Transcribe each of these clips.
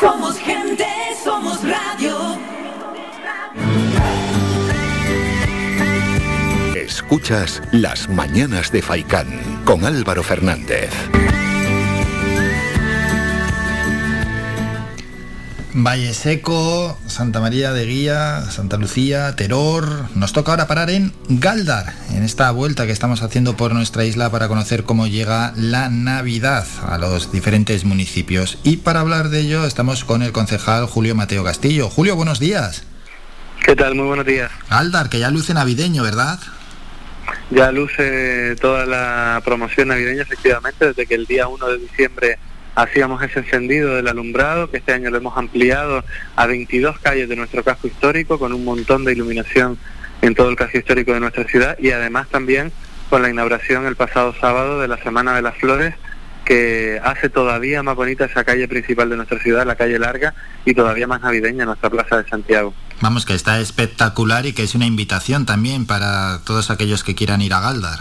Somos gente, somos radio. Escuchas Las Mañanas de Faicán con Álvaro Fernández. Valle Seco, Santa María de Guía, Santa Lucía, Teror. Nos toca ahora parar en Galdar, en esta vuelta que estamos haciendo por nuestra isla para conocer cómo llega la Navidad a los diferentes municipios. Y para hablar de ello estamos con el concejal Julio Mateo Castillo. Julio, buenos días. ¿Qué tal? Muy buenos días. Galdar, que ya luce navideño, ¿verdad? Ya luce toda la promoción navideña, efectivamente, desde que el día 1 de diciembre hacíamos ese encendido del alumbrado, que este año lo hemos ampliado a 22 calles de nuestro casco histórico, con un montón de iluminación en todo el casco histórico de nuestra ciudad y además también con la inauguración el pasado sábado de la Semana de las Flores, que hace todavía más bonita esa calle principal de nuestra ciudad, la calle larga, y todavía más navideña nuestra Plaza de Santiago. Vamos, que está espectacular y que es una invitación también para todos aquellos que quieran ir a Galdar.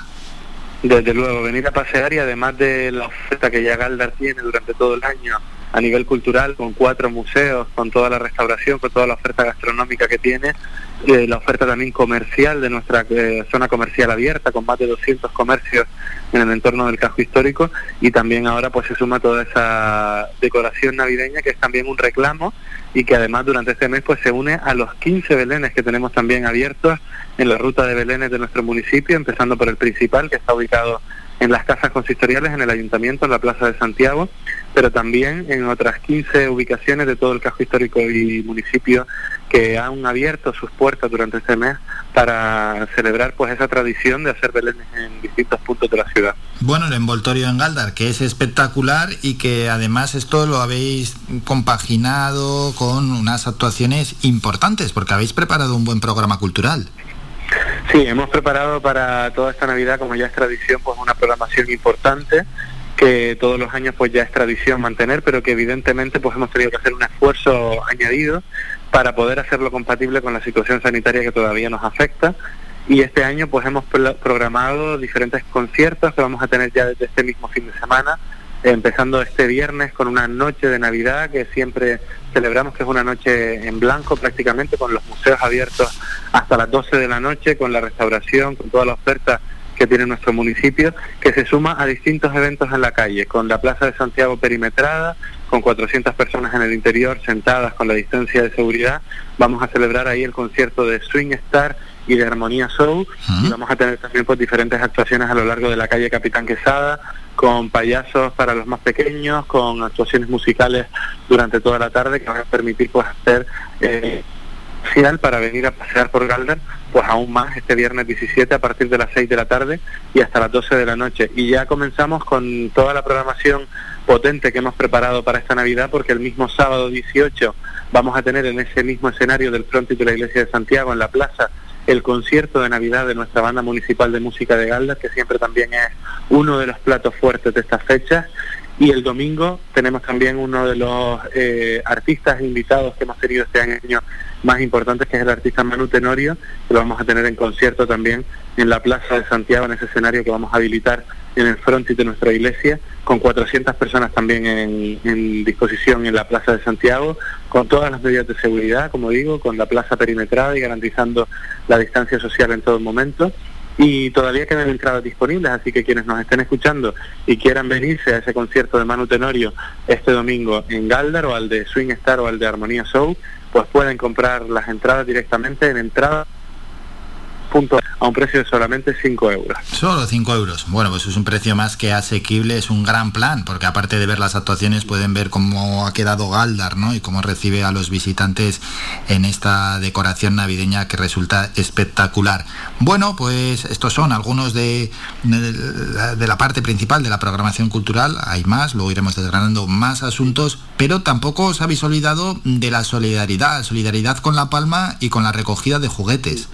Desde luego, venir a pasear y además de la oferta que ya Galdar tiene durante todo el año a nivel cultural, con cuatro museos, con toda la restauración, con toda la oferta gastronómica que tiene, eh, la oferta también comercial de nuestra eh, zona comercial abierta, con más de 200 comercios en el entorno del casco histórico, y también ahora pues se suma toda esa decoración navideña que es también un reclamo y que además durante este mes pues se une a los 15 belenes que tenemos también abiertos en la ruta de belenes de nuestro municipio, empezando por el principal que está ubicado en las casas consistoriales, en el ayuntamiento, en la Plaza de Santiago, pero también en otras 15 ubicaciones de todo el casco histórico y municipio que han abierto sus puertas durante este mes para celebrar pues esa tradición de hacer belenes en distintos puntos de la ciudad. Bueno, el envoltorio en Galdar, que es espectacular y que además esto lo habéis compaginado con unas actuaciones importantes, porque habéis preparado un buen programa cultural. Sí, hemos preparado para toda esta Navidad, como ya es tradición, pues una programación importante que todos los años pues ya es tradición mantener, pero que evidentemente pues hemos tenido que hacer un esfuerzo añadido para poder hacerlo compatible con la situación sanitaria que todavía nos afecta. Y este año pues hemos programado diferentes conciertos que vamos a tener ya desde este mismo fin de semana, empezando este viernes con una noche de Navidad que siempre celebramos que es una noche en blanco prácticamente, con los museos abiertos hasta las 12 de la noche, con la restauración, con toda la oferta que tiene nuestro municipio, que se suma a distintos eventos en la calle, con la Plaza de Santiago perimetrada, con 400 personas en el interior sentadas con la distancia de seguridad. Vamos a celebrar ahí el concierto de Swing Star y de Armonía Show. Y vamos a tener también pues, diferentes actuaciones a lo largo de la calle Capitán Quesada, con payasos para los más pequeños, con actuaciones musicales durante toda la tarde que van a permitir pues hacer eh, para venir a pasear por Galdar, pues aún más este viernes 17 a partir de las 6 de la tarde y hasta las 12 de la noche. Y ya comenzamos con toda la programación potente que hemos preparado para esta Navidad porque el mismo sábado 18 vamos a tener en ese mismo escenario del frontis de la Iglesia de Santiago en la plaza el concierto de Navidad de nuestra banda municipal de música de Galdar, que siempre también es uno de los platos fuertes de estas fechas. Y el domingo tenemos también uno de los eh, artistas invitados que hemos tenido este año más importantes, que es el artista Manu Tenorio, que lo vamos a tener en concierto también en la Plaza de Santiago, en ese escenario que vamos a habilitar en el frontis de nuestra iglesia, con 400 personas también en, disposición en la Plaza de Santiago, con todas las medidas de seguridad, como digo, con la plaza perimetrada y garantizando la distancia social en todo momento. Y todavía quedan entradas disponibles, así que quienes nos estén escuchando y quieran venirse a ese concierto de Manu Tenorio este domingo en Galdar o al de Swing Star o al de Armonía Show, pues pueden comprar las entradas directamente en entrada a un precio de solamente 5 euros. Solo 5 euros. Bueno, pues es un precio más que asequible, es un gran plan, porque aparte de ver las actuaciones pueden ver cómo ha quedado Galdar, ¿no? Y cómo recibe a los visitantes en esta decoración navideña que resulta espectacular. Bueno, pues estos son algunos de, de la parte principal de la programación cultural. Hay más, luego iremos desgranando más asuntos, pero tampoco os habéis olvidado de la solidaridad, solidaridad con La Palma y con la recogida de juguetes.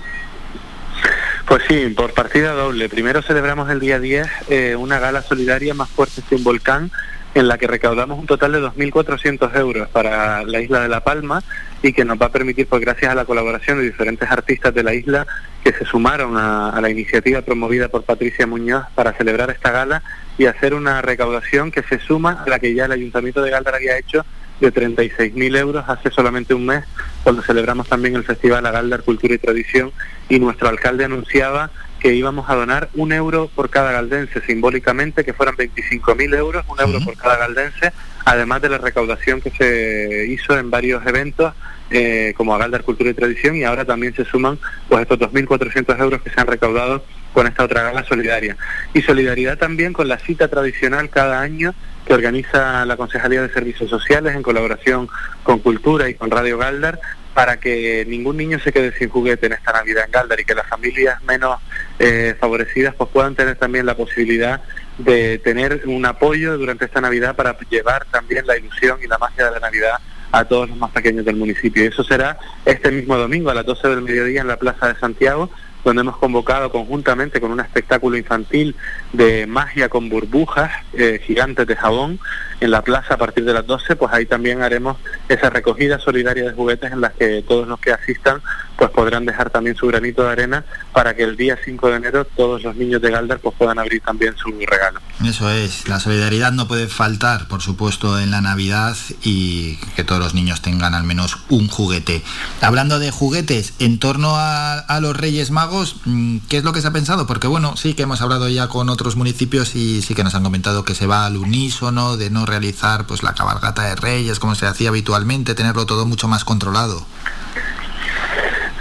Pues sí, por partida doble. Primero celebramos el día 10 eh, una gala solidaria más fuerte que un volcán en la que recaudamos un total de 2.400 euros para la isla de La Palma y que nos va a permitir, pues gracias a la colaboración de diferentes artistas de la isla que se sumaron a, la iniciativa promovida por Patricia Muñoz para celebrar esta gala y hacer una recaudación que se suma a la que ya el Ayuntamiento de Galdar había hecho de 36.000 euros hace solamente un mes, cuando celebramos también el Festival Agaldar Cultura y Tradición, y nuestro alcalde anunciaba que íbamos a donar un euro por cada galdense, simbólicamente que fueran 25.000 euros, un euro por cada galdense, además de la recaudación que se hizo en varios eventos eh, como Agaldar Cultura y Tradición y ahora también se suman pues estos 2.400 euros que se han recaudado con esta otra gala solidaria. Y solidaridad también con la cita tradicional cada año que organiza la Concejalía de Servicios Sociales en colaboración con Cultura y con Radio Galdar para que ningún niño se quede sin juguete en esta Navidad en Galdar y que las familias menos eh, favorecidas pues puedan tener también la posibilidad de tener un apoyo durante esta Navidad para llevar también la ilusión y la magia de la Navidad a todos los más pequeños del municipio. Y eso será este mismo domingo a las 12 del mediodía en la Plaza de Santiago donde hemos convocado conjuntamente con un espectáculo infantil de magia con burbujas eh, gigantes de jabón en la plaza a partir de las 12, pues ahí también haremos esa recogida solidaria de juguetes en las que todos los que asistan pues podrán dejar también su granito de arena para que el día 5 de enero todos los niños de Galdar pues puedan abrir también su regalo. Eso es, la solidaridad no puede faltar, por supuesto, en la Navidad y que todos los niños tengan al menos un juguete. Hablando de juguetes, en torno a, a los Reyes Magos, mm, ¿qué es lo que se ha pensado? Porque bueno, sí que hemos hablado ya con otros municipios y sí que nos han comentado que se va al unísono, de no realizar pues la cabalgata de Reyes como se hacía habitualmente, tenerlo todo mucho más controlado.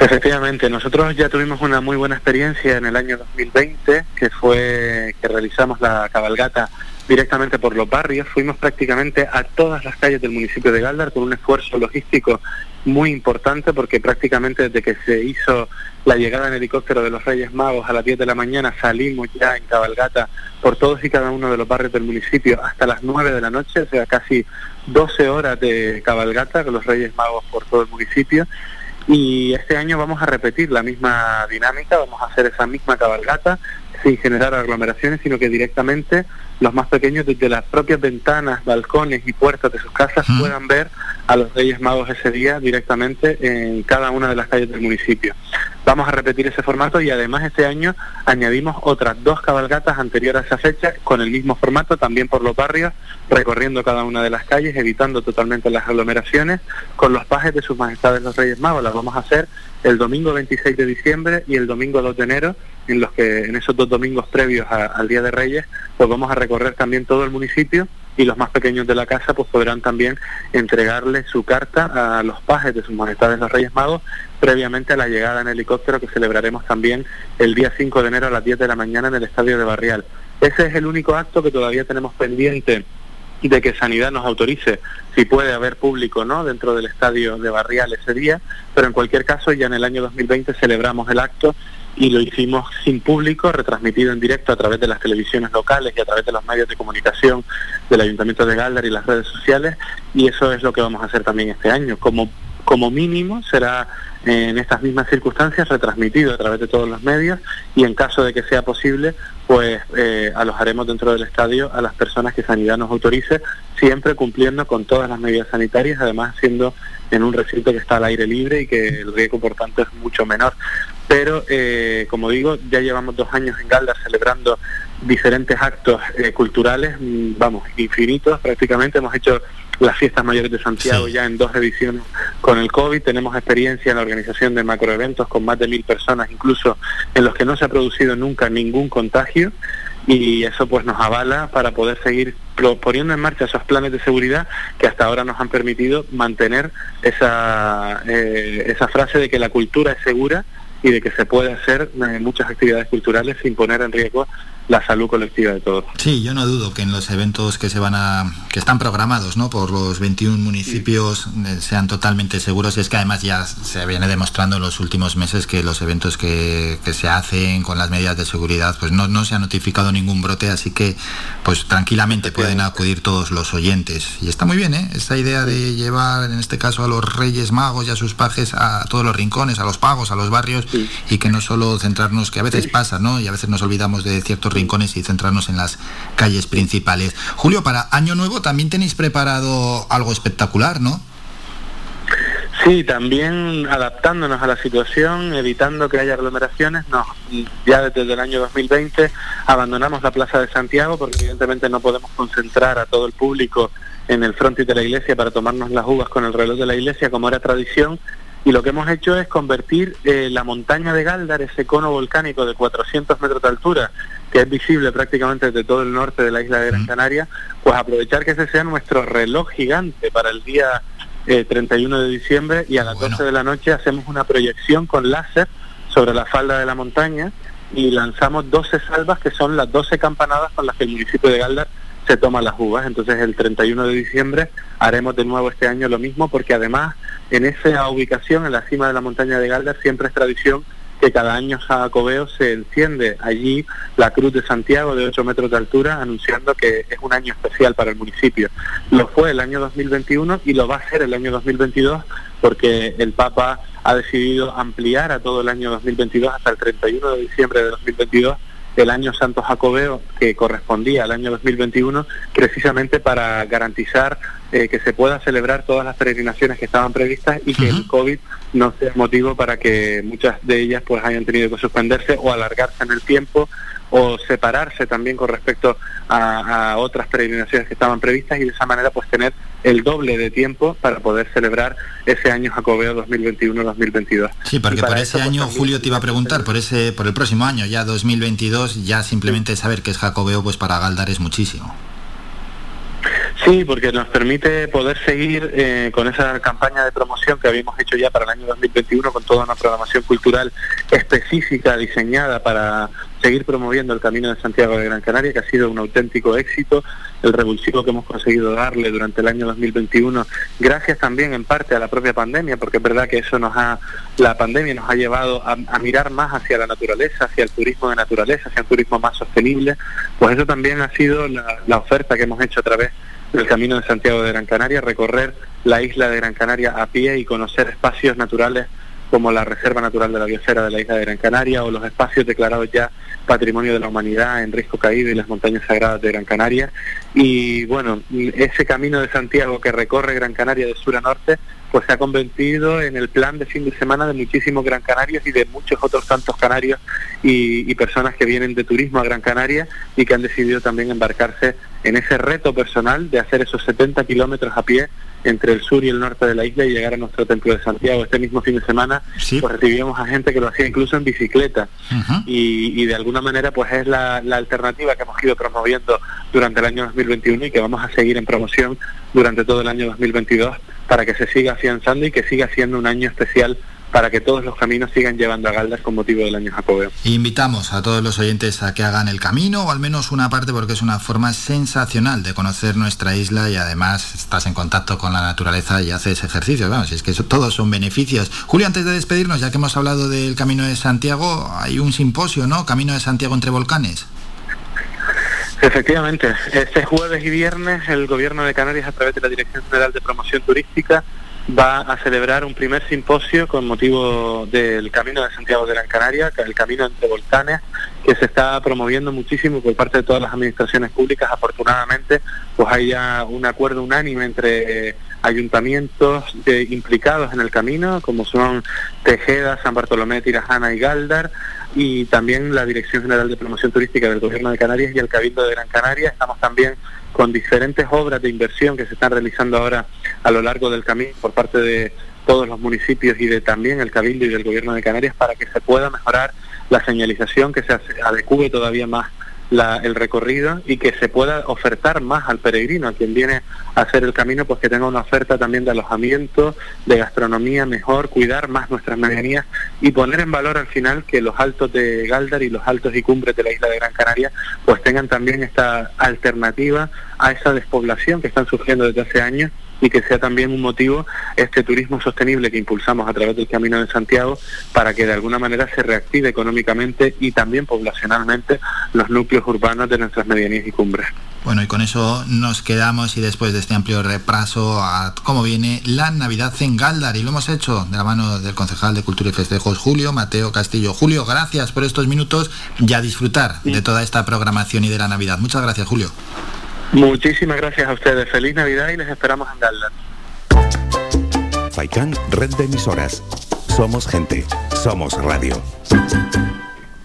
Efectivamente, nosotros ya tuvimos una muy buena experiencia en el año 2020, que fue que realizamos la cabalgata directamente por los barrios. Fuimos prácticamente a todas las calles del municipio de Galdar con un esfuerzo logístico muy importante porque prácticamente desde que se hizo la llegada en helicóptero de los Reyes Magos a las 10 de la mañana salimos ya en cabalgata por todos y cada uno de los barrios del municipio hasta las 9 de la noche, o sea, casi 12 horas de cabalgata con los Reyes Magos por todo el municipio y este año vamos a repetir la misma dinámica, vamos a hacer esa misma cabalgata sin generar aglomeraciones, sino que directamente los más pequeños desde las propias ventanas, balcones y puertas de sus casas puedan ver a los Reyes Magos ese día directamente en cada una de las calles del municipio. Vamos a repetir ese formato y además este año añadimos otras dos cabalgatas anteriores a esa fecha con el mismo formato, también por los barrios, recorriendo cada una de las calles, evitando totalmente las aglomeraciones, con los pajes de sus majestades los Reyes Magos. Las vamos a hacer el domingo 26 de diciembre y el domingo 2 de enero, en los que en esos dos domingos previos al Día de Reyes, pues vamos a recorrer también todo el municipio y los más pequeños de la casa pues podrán también entregarle su carta a los pajes de sus majestades los Reyes Magos previamente a la llegada en helicóptero que celebraremos también el día 5 de enero a las 10 de la mañana en el Estadio de Barrial. Ese es el único acto que todavía tenemos pendiente de que Sanidad nos autorice si puede haber público no dentro del estadio de Barrial ese día, pero en cualquier caso ya en el año 2020 celebramos el acto y lo hicimos sin público, retransmitido en directo a través de las televisiones locales y a través de los medios de comunicación del Ayuntamiento de Galdar y las redes sociales y eso es lo que vamos a hacer también este año. Como, como mínimo será en estas mismas circunstancias retransmitido a través de todos los medios y en caso de que sea posible pues eh, alojaremos dentro del estadio a las personas que Sanidad nos autorice, siempre cumpliendo con todas las medidas sanitarias, además siendo en un recinto que está al aire libre y que el riesgo por tanto es mucho menor. Pero, eh, como digo, ya llevamos dos años en Galdar celebrando diferentes actos eh, culturales, mm, vamos, infinitos prácticamente. Hemos hecho las fiestas mayores de Santiago ya en dos ediciones con el COVID. Tenemos experiencia en la organización de macroeventos con más de mil personas, incluso en los que no se ha producido nunca ningún contagio. Y eso pues nos avala para poder seguir poniendo en marcha esos planes de seguridad que hasta ahora nos han permitido mantener esa, eh, esa frase de que la cultura es segura y de que se puede hacer eh, muchas actividades culturales sin poner en riesgo la salud colectiva de todos. Sí, yo no dudo que en los eventos que se van a que están programados, ¿no? por los 21 municipios eh, sean totalmente seguros y es que además ya se viene demostrando en los últimos meses que los eventos que, que se hacen con las medidas de seguridad pues no, no se ha notificado ningún brote, así que pues tranquilamente pueden acudir todos los oyentes. Y está muy bien, ¿eh? Esta idea de llevar en este caso a los Reyes Magos y a sus pajes a todos los rincones, a los pagos, a los barrios y que no solo centrarnos, que a veces pasa, ¿no? Y a veces nos olvidamos de ciertos rincones y centrarnos en las calles principales. Julio, para Año Nuevo también tenéis preparado algo espectacular, ¿no? Sí, también adaptándonos a la situación, evitando que haya aglomeraciones, nos, ya desde el año 2020 abandonamos la Plaza de Santiago porque evidentemente no podemos concentrar a todo el público en el frontis de la iglesia para tomarnos las uvas con el reloj de la iglesia, como era tradición. Y lo que hemos hecho es convertir eh, la montaña de Galdar, ese cono volcánico de 400 metros de altura, que es visible prácticamente desde todo el norte de la isla de Gran Canaria, pues aprovechar que ese sea nuestro reloj gigante para el día 31 eh, de diciembre y a las 12 de la noche hacemos una proyección con láser sobre la falda de la montaña y lanzamos 12 salvas que son las 12 campanadas con las que el municipio de Galdar se toma las uvas. Entonces el 31 de diciembre haremos de nuevo este año lo mismo porque además en esa ubicación, en la cima de la montaña de Galdar, siempre es tradición que cada año Jacobeo se enciende allí la Cruz de Santiago de 8 metros de altura, anunciando que es un año especial para el municipio. Lo fue el año 2021 y lo va a ser el año 2022 porque el Papa ha decidido ampliar a todo el año 2022 hasta el 31 de diciembre de 2022 el año Santo Jacobeo, que correspondía al año 2021, precisamente para garantizar eh, que se pueda celebrar todas las peregrinaciones que estaban previstas y que el COVID no sea motivo para que muchas de ellas pues hayan tenido que suspenderse o alargarse en el tiempo o separarse también con respecto a, otras peregrinaciones que estaban previstas y de esa manera pues tener el doble de tiempo para poder celebrar ese año Jacobeo 2021-2022. Sí, porque por ese pues, año, Julio, te iba a preguntar, por ese por el próximo año, ya 2022, ya simplemente saber que es Jacobeo, pues para Galdar es muchísimo. Sí, porque nos permite poder seguir eh, con esa campaña de promoción que habíamos hecho ya para el año 2021 con toda una programación cultural específica diseñada para seguir promoviendo el Camino de Santiago de Gran Canaria, que ha sido un auténtico éxito, el revulsivo que hemos conseguido darle durante el año 2021, gracias también en parte a la propia pandemia, porque es verdad que eso nos ha, la pandemia nos ha llevado a, mirar más hacia la naturaleza, hacia el turismo de naturaleza, hacia un turismo más sostenible, pues eso también ha sido la oferta que hemos hecho a través del Camino de Santiago de Gran Canaria, recorrer la isla de Gran Canaria a pie y conocer espacios naturales como la Reserva Natural de la Biosfera de la isla de Gran Canaria o los espacios declarados ya Patrimonio de la Humanidad en Risco Caído y las Montañas Sagradas de Gran Canaria. Y bueno, ese camino de Santiago que recorre Gran Canaria de sur a norte, pues se ha convertido en el plan de fin de semana de muchísimos Gran Canarios y de muchos otros tantos canarios y, y personas que vienen de turismo a Gran Canaria y que han decidido también embarcarse en ese reto personal de hacer esos 70 kilómetros a pie entre el sur y el norte de la isla y llegar a nuestro templo de Santiago. Este mismo fin de semana pues recibíamos a gente que lo hacía incluso en bicicleta. Y, de alguna manera pues es la, alternativa que hemos ido promoviendo durante el año 2021 y que vamos a seguir en promoción durante todo el año 2022 para que se siga afianzando y que siga siendo un año especial para que todos los caminos sigan llevando a Galdas con motivo del año Jacobeo. Invitamos a todos los oyentes a que hagan el camino o al menos una parte porque es una forma sensacional de conocer nuestra isla y además estás en contacto con la naturaleza y haces ejercicio. Vamos, es que eso, todos son beneficios. Julio, antes de despedirnos, ya que hemos hablado del Camino de Santiago, hay un simposio, ¿no? Camino de Santiago entre volcanes. Efectivamente, este jueves y viernes el Gobierno de Canarias a través de la Dirección General de Promoción Turística va a celebrar un primer simposio con motivo del Camino de Santiago de Gran Canaria, el Camino entre Volcanes, que se está promoviendo muchísimo por parte de todas las administraciones públicas. Afortunadamente, pues hay ya un acuerdo unánime entre ayuntamientos implicados en el camino, como son Tejeda, San Bartolomé, Tirajana y Galdar, y también la Dirección General de Promoción Turística del Gobierno de Canarias y el Cabildo de Gran Canaria. Estamos también con diferentes obras de inversión que se están realizando ahora a lo largo del camino por parte de todos los municipios y de también el Cabildo y del Gobierno de Canarias para que se pueda mejorar la señalización, que se adecue todavía más el recorrido y que se pueda ofertar más al peregrino, a quien viene a hacer el camino, pues que tenga una oferta también de alojamiento, de gastronomía mejor, cuidar más nuestras medianías y poner en valor al final que los altos de Galdar y los altos y cumbres de la isla de Gran Canaria pues tengan también esta alternativa a esa despoblación que están surgiendo desde hace años y que sea también un motivo este turismo sostenible que impulsamos a través del Camino de Santiago para que de alguna manera se reactive económicamente y también poblacionalmente los núcleos urbanos de nuestras medianías y cumbres. Bueno, y con eso nos quedamos y después de este amplio repaso a cómo viene la Navidad en Galdar y lo hemos hecho de la mano del concejal de Cultura y Festejos Julio Mateo Castillo. Julio, gracias por estos minutos y a disfrutar de toda esta programación y de la Navidad. Muchas gracias, Julio. Muchísimas gracias a ustedes. Feliz Navidad y les esperamos en Dallas. Faikan, red de emisoras. Somos gente. Somos radio.